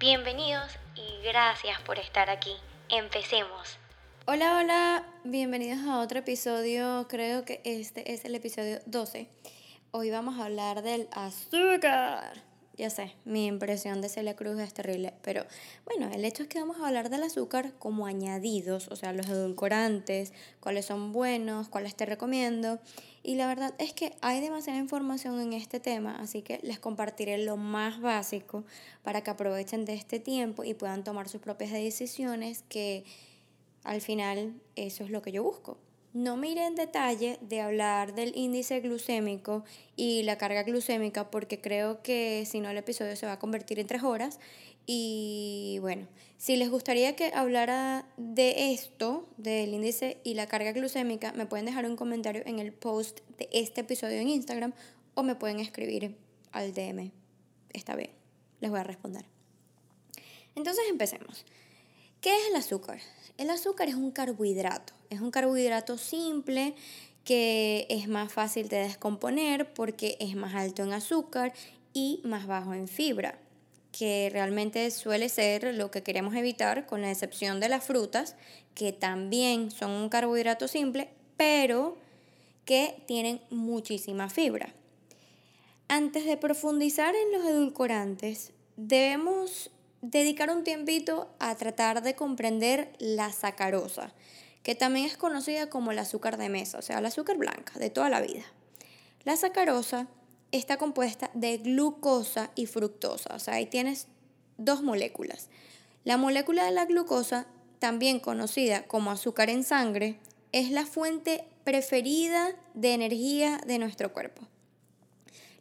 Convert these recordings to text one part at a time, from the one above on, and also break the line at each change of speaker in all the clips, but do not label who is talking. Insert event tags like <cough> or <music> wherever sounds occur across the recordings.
Bienvenidos y gracias por estar aquí. Empecemos.
Hola, hola, bienvenidos a otro episodio, creo que este es el episodio 12. Hoy vamos a hablar del azúcar. Ya sé, mi impresión de Celia Cruz es terrible, pero bueno, el hecho es que vamos a hablar del azúcar como añadidos, o sea, los edulcorantes, cuáles son buenos, cuáles te recomiendo. Y la verdad es que hay demasiada información en este tema, así que les compartiré lo más básico para que aprovechen de este tiempo y puedan tomar sus propias decisiones, que al final eso es lo que yo busco. No me iré en detalle de hablar del índice glucémico y la carga glucémica porque creo que si no el episodio se va a convertir en tres horas. Y bueno, si les gustaría que hablara de esto, del índice y la carga glucémica, me pueden dejar un comentario en el post de este episodio en Instagram o me pueden escribir al DM. Está bien, les voy a responder. Entonces empecemos. ¿Qué es el azúcar? El azúcar es un carbohidrato, es un carbohidrato simple que es más fácil de descomponer porque es más alto en azúcar y más bajo en fibra, que realmente suele ser lo que queremos evitar con la excepción de las frutas, que también son un carbohidrato simple, pero que tienen muchísima fibra. Antes de profundizar en los edulcorantes, debemos dedicar un tiempito a tratar de comprender la sacarosa, que también es conocida como el azúcar de mesa, o sea, el azúcar blanca de toda la vida. La sacarosa está compuesta de glucosa y fructosa, o sea, ahí tienes dos moléculas. La molécula de la glucosa, también conocida como azúcar en sangre, es la fuente preferida de energía de nuestro cuerpo.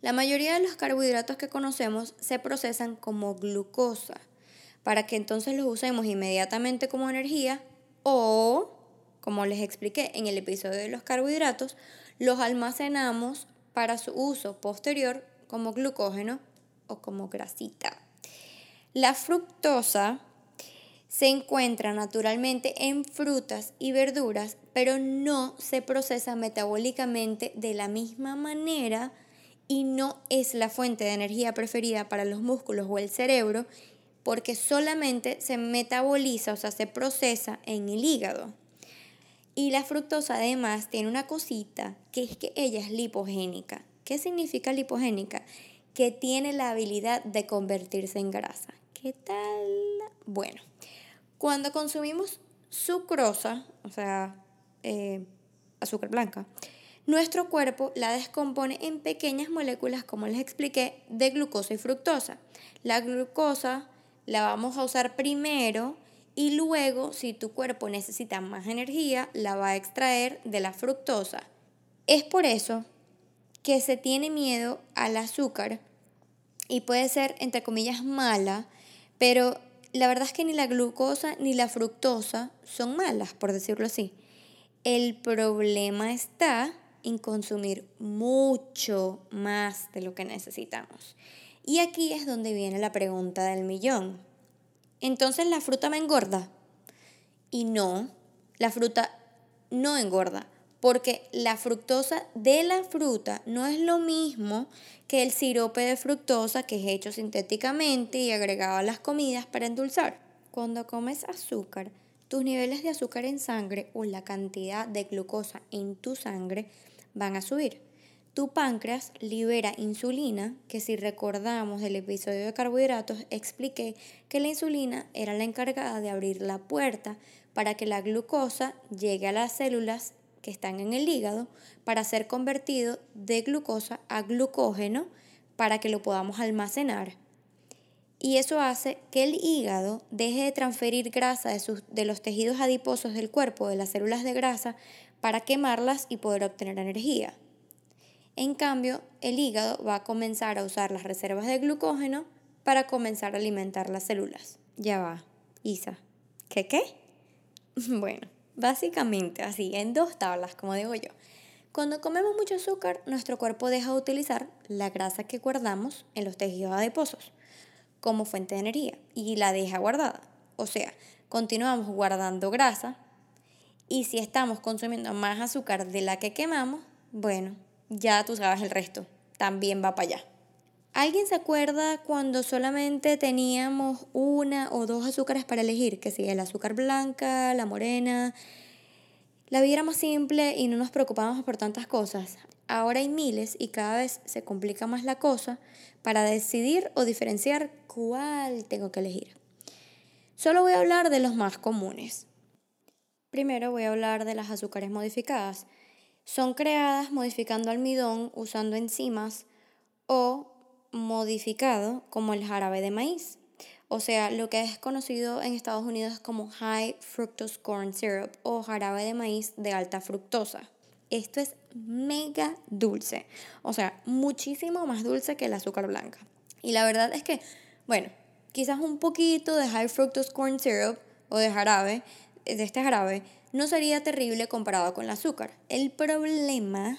La mayoría de los carbohidratos que conocemos se procesan como glucosa para que entonces los usemos inmediatamente como energía o, como les expliqué en el episodio de los carbohidratos, los almacenamos para su uso posterior como glucógeno o como grasita. La fructosa se encuentra naturalmente en frutas y verduras, pero no se procesa metabólicamente de la misma manera y no es la fuente de energía preferida para los músculos o el cerebro porque solamente se metaboliza, o sea, se procesa en el hígado. Y la fructosa además tiene una cosita, que es que ella es lipogénica. ¿Qué significa lipogénica? Que tiene la habilidad de convertirse en grasa. ¿Qué tal? Bueno, cuando consumimos sucrosa, o sea, eh, azúcar blanca, nuestro cuerpo la descompone en pequeñas moléculas, como les expliqué, de glucosa y fructosa. La glucosa la vamos a usar primero y luego, si tu cuerpo necesita más energía, la va a extraer de la fructosa. Es por eso que se tiene miedo al azúcar y puede ser, entre comillas, mala, pero la verdad es que ni la glucosa ni la fructosa son malas, por decirlo así. El problema está en consumir mucho más de lo que necesitamos. Y aquí es donde viene la pregunta del millón. Entonces la fruta me engorda. Y no, la fruta no engorda, porque la fructosa de la fruta no es lo mismo que el sirope de fructosa que es hecho sintéticamente y agregado a las comidas para endulzar. Cuando comes azúcar, tus niveles de azúcar en sangre o la cantidad de glucosa en tu sangre van a subir tu páncreas libera insulina, que si recordamos del episodio de carbohidratos, expliqué que la insulina era la encargada de abrir la puerta para que la glucosa llegue a las células que están en el hígado para ser convertido de glucosa a glucógeno para que lo podamos almacenar. Y eso hace que el hígado deje de transferir grasa de, sus, de los tejidos adiposos del cuerpo, de las células de grasa, para quemarlas y poder obtener energía. En cambio, el hígado va a comenzar a usar las reservas de glucógeno para comenzar a alimentar las células. Ya va, Isa. ¿Qué qué? <laughs> Bueno, básicamente así, en dos tablas, como digo yo. Cuando comemos mucho azúcar, nuestro cuerpo deja de utilizar la grasa que guardamos en los tejidos adiposos como fuente de energía y la deja guardada. O sea, continuamos guardando grasa y si estamos consumiendo más azúcar de la que quemamos, bueno, ya tú sabes el resto, también va para allá. ¿Alguien se acuerda cuando solamente teníamos una o dos azúcares para elegir? Que si el azúcar blanca, la morena. La vida era más simple y no nos preocupábamos por tantas cosas. Ahora hay miles y cada vez se complica más la cosa para decidir o diferenciar cuál tengo que elegir. Solo voy a hablar de los más comunes. Primero voy a hablar de las azúcares modificadas. Son creadas modificando almidón usando enzimas o modificado como el jarabe de maíz. O sea, lo que es conocido en Estados Unidos como High Fructose Corn Syrup o jarabe de maíz de alta fructosa. Esto es mega dulce, o sea, muchísimo más dulce que el azúcar blanca. Y la verdad es que, bueno, quizás un poquito de High Fructose Corn Syrup o de jarabe, de este jarabe, no sería terrible comparado con el azúcar. El problema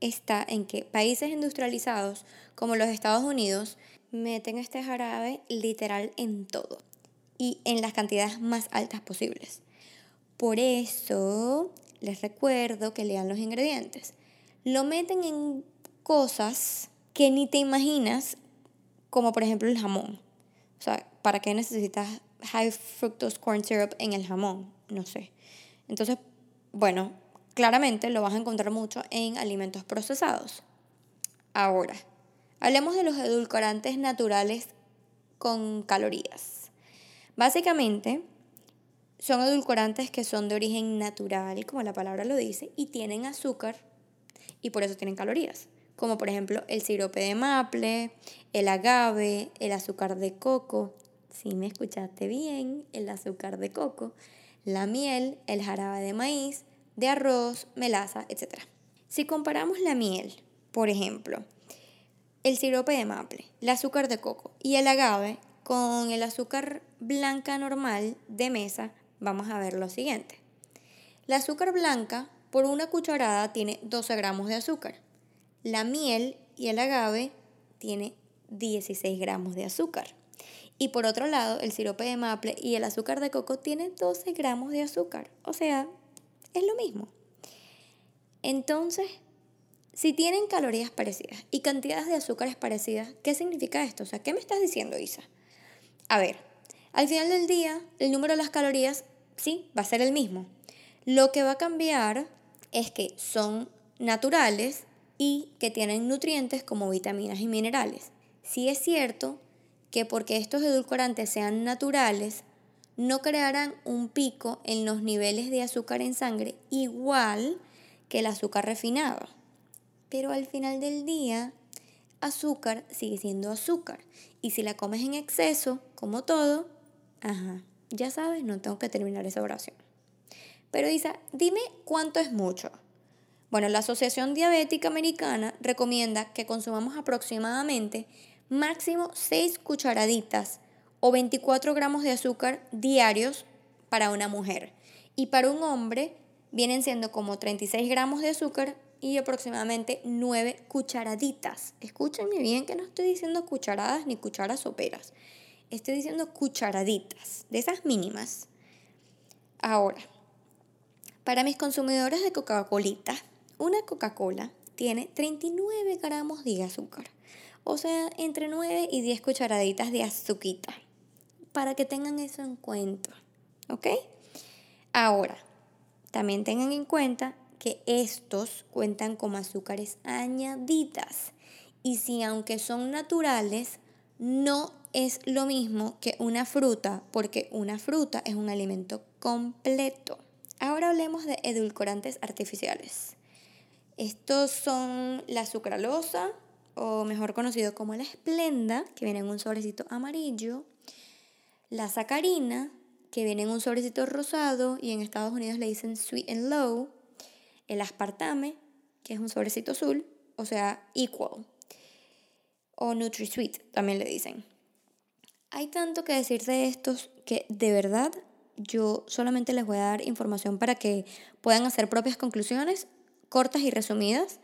está en que países industrializados como los Estados Unidos meten este jarabe literal en todo y en las cantidades más altas posibles. Por eso les recuerdo que lean los ingredientes. Lo meten en cosas que ni te imaginas, como por ejemplo el jamón. O sea, ¿para qué necesitas high fructose corn syrup en el jamón? No sé. Entonces, bueno, claramente lo vas a encontrar mucho en alimentos procesados. Ahora, hablemos de los edulcorantes naturales con calorías. Básicamente, son edulcorantes que son de origen natural, como la palabra lo dice, y tienen azúcar y por eso tienen calorías, como por ejemplo el sirope de maple, el agave, el azúcar de coco, si me escuchaste bien, el azúcar de coco, la miel, el jarabe de maíz, de arroz, melaza, etc. Si comparamos la miel, por ejemplo, el sirope de maple, el azúcar de coco y el agave con el azúcar blanca normal de mesa, vamos a ver lo siguiente. La azúcar blanca por una cucharada tiene 12 gramos de azúcar. La miel y el agave tiene 16 gramos de azúcar. Y por otro lado, el sirope de maple y el azúcar de coco tienen 12 gramos de azúcar. O sea, es lo mismo. Entonces, si tienen calorías parecidas y cantidades de azúcares parecidas, ¿qué significa esto? O sea, ¿qué me estás diciendo, Isa? A ver, al final del día, el número de las calorías sí va a ser el mismo. Lo que va a cambiar es que son naturales y que tienen nutrientes como vitaminas y minerales. Sí es cierto que porque estos edulcorantes sean naturales, no crearán un pico en los niveles de azúcar en sangre igual que el azúcar refinado. Pero al final del día, azúcar sigue siendo azúcar. Y si la comes en exceso, como todo, Ajá, ya sabes, no tengo que terminar esa oración. Pero Isa, dime cuánto es mucho. Bueno, la Asociación Diabética Americana recomienda que consumamos aproximadamente máximo 6 cucharaditas o 24 gramos de azúcar diarios para una mujer. Y para un hombre vienen siendo como 36 gramos de azúcar y aproximadamente 9 cucharaditas. Escúchenme bien que no estoy diciendo cucharadas ni cucharas soperas estoy diciendo cucharaditas, de esas mínimas. Ahora, para mis consumidores de Coca-Cola, una Coca-Cola tiene 39 gramos de azúcar. O sea, entre 9 y 10 cucharaditas de azuquita. Para que tengan eso en cuenta. ¿Ok? Ahora, también tengan en cuenta que estos cuentan con azúcares añadidas. Y si aunque son naturales, no es lo mismo que una fruta, porque una fruta es un alimento completo. Ahora hablemos de edulcorantes artificiales. Estos son la sucralosa, o mejor conocido como la esplenda, que viene en un sobrecito amarillo, la sacarina, que viene en un sobrecito rosado y en Estados Unidos le dicen sweet and low, el aspartame, que es un sobrecito azul, o sea, equal, o NutriSweet también le dicen. Hay tanto que decir de estos que de verdad yo solamente les voy a dar información para que puedan hacer propias conclusiones cortas y resumidas.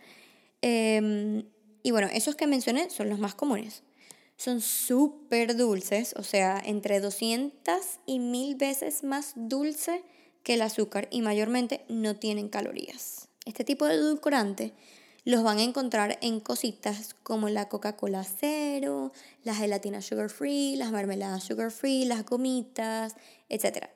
Em, y bueno, esos que mencioné son los más comunes. Son súper dulces, o sea, entre 200 y 1000 veces más dulce que el azúcar y mayormente no tienen calorías. Este tipo de edulcorante los van a encontrar en cositas como la Coca-Cola cero, la gelatina sugar free, las mermeladas sugar free, las gomitas, etc.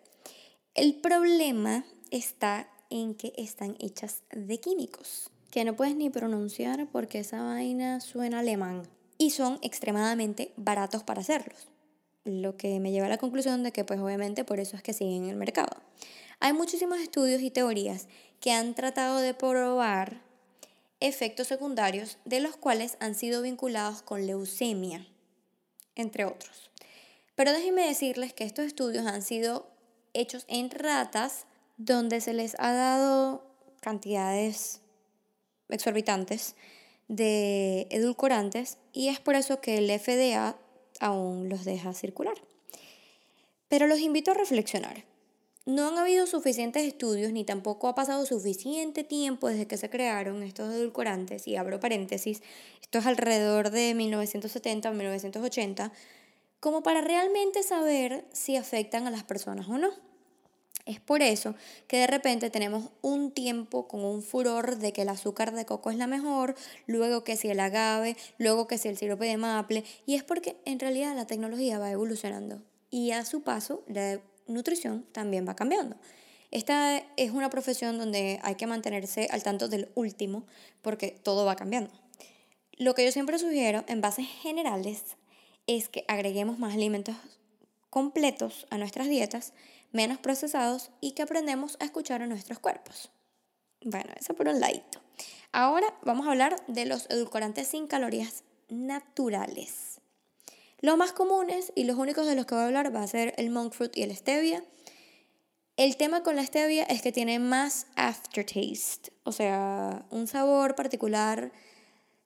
El problema está en que están hechas de químicos, que no puedes ni pronunciar porque esa vaina suena alemán. Y son extremadamente baratos para hacerlos. Lo que me lleva a la conclusión de que pues obviamente por eso es que siguen en el mercado. Hay muchísimos estudios y teorías que han tratado de probar efectos secundarios de los cuales han sido vinculados con leucemia, entre otros. Pero déjenme decirles que estos estudios han sido hechos en ratas donde se les ha dado cantidades exorbitantes de edulcorantes y es por eso que el FDA aún los deja circular. Pero los invito a reflexionar. No han habido suficientes estudios ni tampoco ha pasado suficiente tiempo desde que se crearon estos edulcorantes, y abro paréntesis, esto es alrededor de 1970 o 1980, como para realmente saber si afectan a las personas o no. Es por eso que de repente tenemos un tiempo con un furor de que el azúcar de coco es la mejor, luego que si el agave, luego que si el sirope de maple, y es porque en realidad la tecnología va evolucionando y a su paso la nutrición también va cambiando. Esta es una profesión donde hay que mantenerse al tanto del último porque todo va cambiando. Lo que yo siempre sugiero en bases generales es que agreguemos más alimentos completos a nuestras dietas, menos procesados y que aprendemos a escuchar a nuestros cuerpos. Bueno, eso por un ladito. Ahora vamos a hablar de los edulcorantes sin calorías naturales. Los más comunes y los únicos de los que voy a hablar va a ser el monk fruit y el stevia. El tema con la stevia es que tiene más aftertaste, o sea, un sabor particular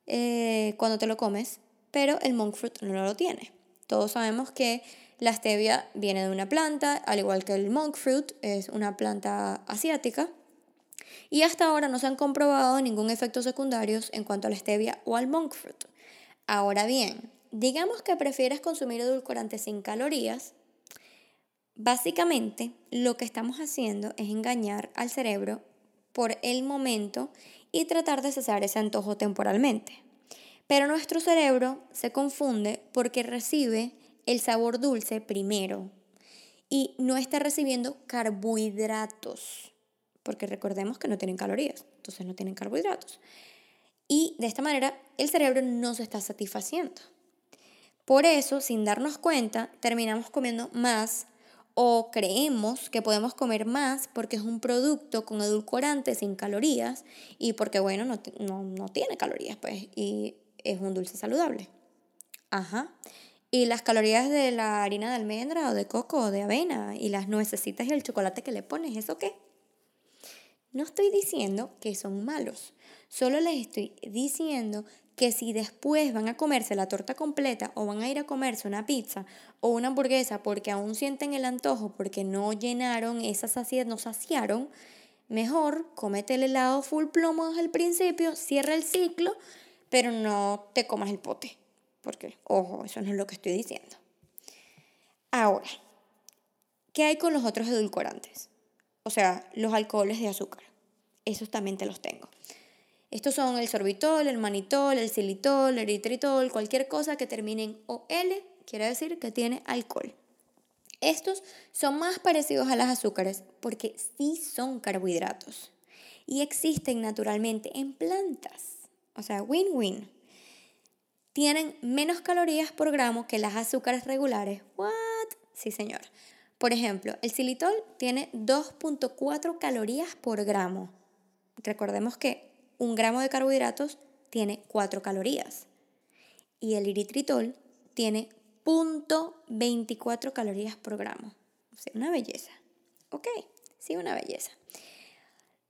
eh, cuando te lo comes, pero el monk fruit no lo tiene. Todos sabemos que la stevia viene de una planta, al igual que el monk fruit es una planta asiática. Y hasta ahora no se han comprobado ningún efecto secundarios en cuanto a la stevia o al monk fruit. Ahora bien, digamos que prefieres consumir edulcorantes sin calorías, básicamente lo que estamos haciendo es engañar al cerebro por el momento y tratar de cesar ese antojo temporalmente. Pero nuestro cerebro se confunde porque recibe el sabor dulce primero y no está recibiendo carbohidratos, porque recordemos que no tienen calorías, entonces no tienen carbohidratos. Y de esta manera el cerebro no se está satisfaciendo. Por eso, sin darnos cuenta, terminamos comiendo más o creemos que podemos comer más porque es un producto con edulcorantes sin calorías y porque, bueno, no, no, tiene calorías, pues, y es un dulce saludable. Ajá. Y las calorías de la harina de almendra o de coco o de avena y las nuecesitas y el chocolate que le pones, ¿eso qué? No estoy diciendo que son malos, solo les estoy diciendo que si después van a comerse la torta completa o van a ir a comerse una pizza o una hamburguesa porque aún sienten el antojo porque no llenaron esa saciedad, no saciaron, mejor cómete el helado full plomo el principio, cierra el ciclo, pero no te comas el pote. Porque, ojo, eso no es lo que estoy diciendo. Ahora, ¿qué hay con los otros edulcorantes? O sea, los alcoholes de azúcar. Esos también te los tengo. Estos son el sorbitol, el manitol, el xilitol, el eritritol, cualquier cosa que termine en OL quiere decir que tiene alcohol. Estos son más parecidos a las azúcares porque sí son carbohidratos y existen naturalmente en plantas. O sea, win-win. Tienen menos calorías por gramo que las azúcares regulares. ¿What? Sí, señor. Por ejemplo, el xilitol tiene 2.4 calorías por gramo. Recordemos que un gramo de carbohidratos tiene 4 calorías y el eritritol tiene 0.24 calorías por gramo. Una belleza. Ok, sí, una belleza.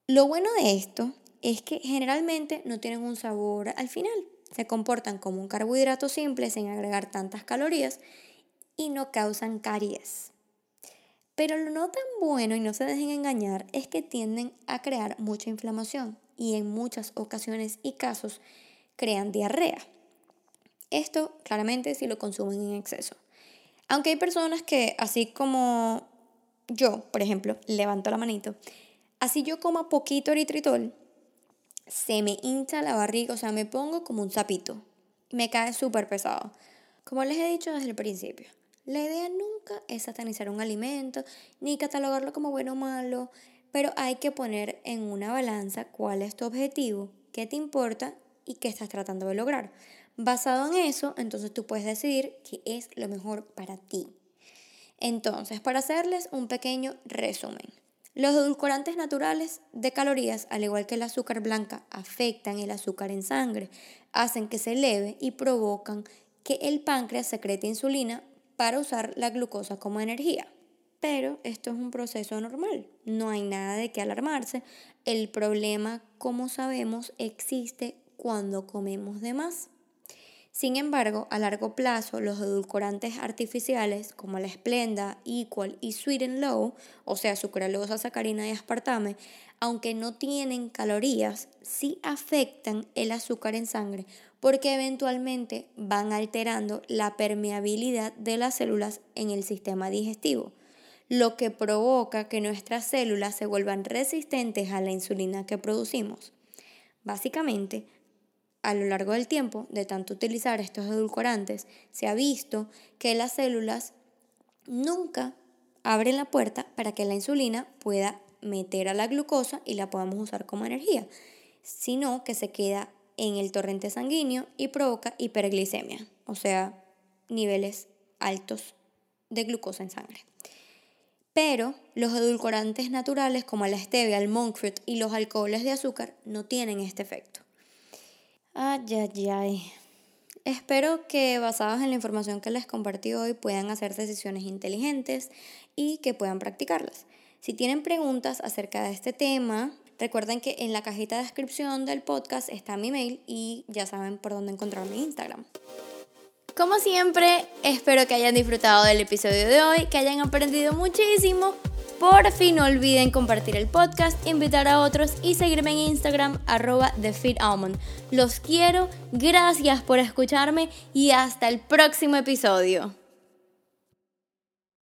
Lo bueno de esto es que generalmente no tienen un sabor al final. Se comportan como un carbohidrato simple sin agregar tantas calorías y no causan caries. Pero lo no tan bueno y no se dejen engañar es que tienden a crear mucha inflamación y en muchas ocasiones y casos crean diarrea. Esto claramente si lo consumen en exceso. Aunque hay personas que, así como yo, por ejemplo, levanto la manito, así yo como poquito eritritol, se me hincha la barriga, o sea, me pongo como un sapito. Me cae súper pesado. Como les he dicho desde el principio, la idea nunca es satanizar un alimento ni catalogarlo como bueno o malo, pero hay que poner en una balanza cuál es tu objetivo, qué te importa y qué estás tratando de lograr. Basado en eso, entonces tú puedes decidir qué es lo mejor para ti. Entonces, para hacerles un pequeño resumen. Los edulcorantes naturales de calorías, al igual que el azúcar blanca, afectan el azúcar en sangre, hacen que se eleve y provocan que el páncreas secrete insulina para usar la glucosa como energía. Pero esto es un proceso normal, no hay nada de qué alarmarse. El problema, como sabemos, existe cuando comemos de más. Sin embargo, a largo plazo, los edulcorantes artificiales como la Splenda, Equal y Sweet Low, o sea, sucralosa, sacarina y aspartame, aunque no tienen calorías, sí afectan el azúcar en sangre porque eventualmente van alterando la permeabilidad de las células en el sistema digestivo, lo que provoca que nuestras células se vuelvan resistentes a la insulina que producimos. Básicamente, a lo largo del tiempo, de tanto utilizar estos edulcorantes, se ha visto que las células nunca abren la puerta para que la insulina pueda meter a la glucosa y la podamos usar como energía, sino que se queda en el torrente sanguíneo y provoca hiperglicemia, o sea, niveles altos de glucosa en sangre. Pero los edulcorantes naturales como la stevia, el monk fruit y los alcoholes de azúcar no tienen este efecto. Ay, ay, ay. Espero que basados en la información que les compartí hoy puedan hacer decisiones inteligentes y que puedan practicarlas. Si tienen preguntas acerca de este tema, recuerden que en la cajita de descripción del podcast está mi mail y ya saben por dónde encontrar mi Instagram. Como siempre, espero que hayan disfrutado del episodio de hoy, que hayan aprendido muchísimo por fin no olviden compartir el podcast, invitar a otros y seguirme en Instagram arroba TheFitAlmond. Los quiero, gracias por escucharme y hasta el próximo episodio.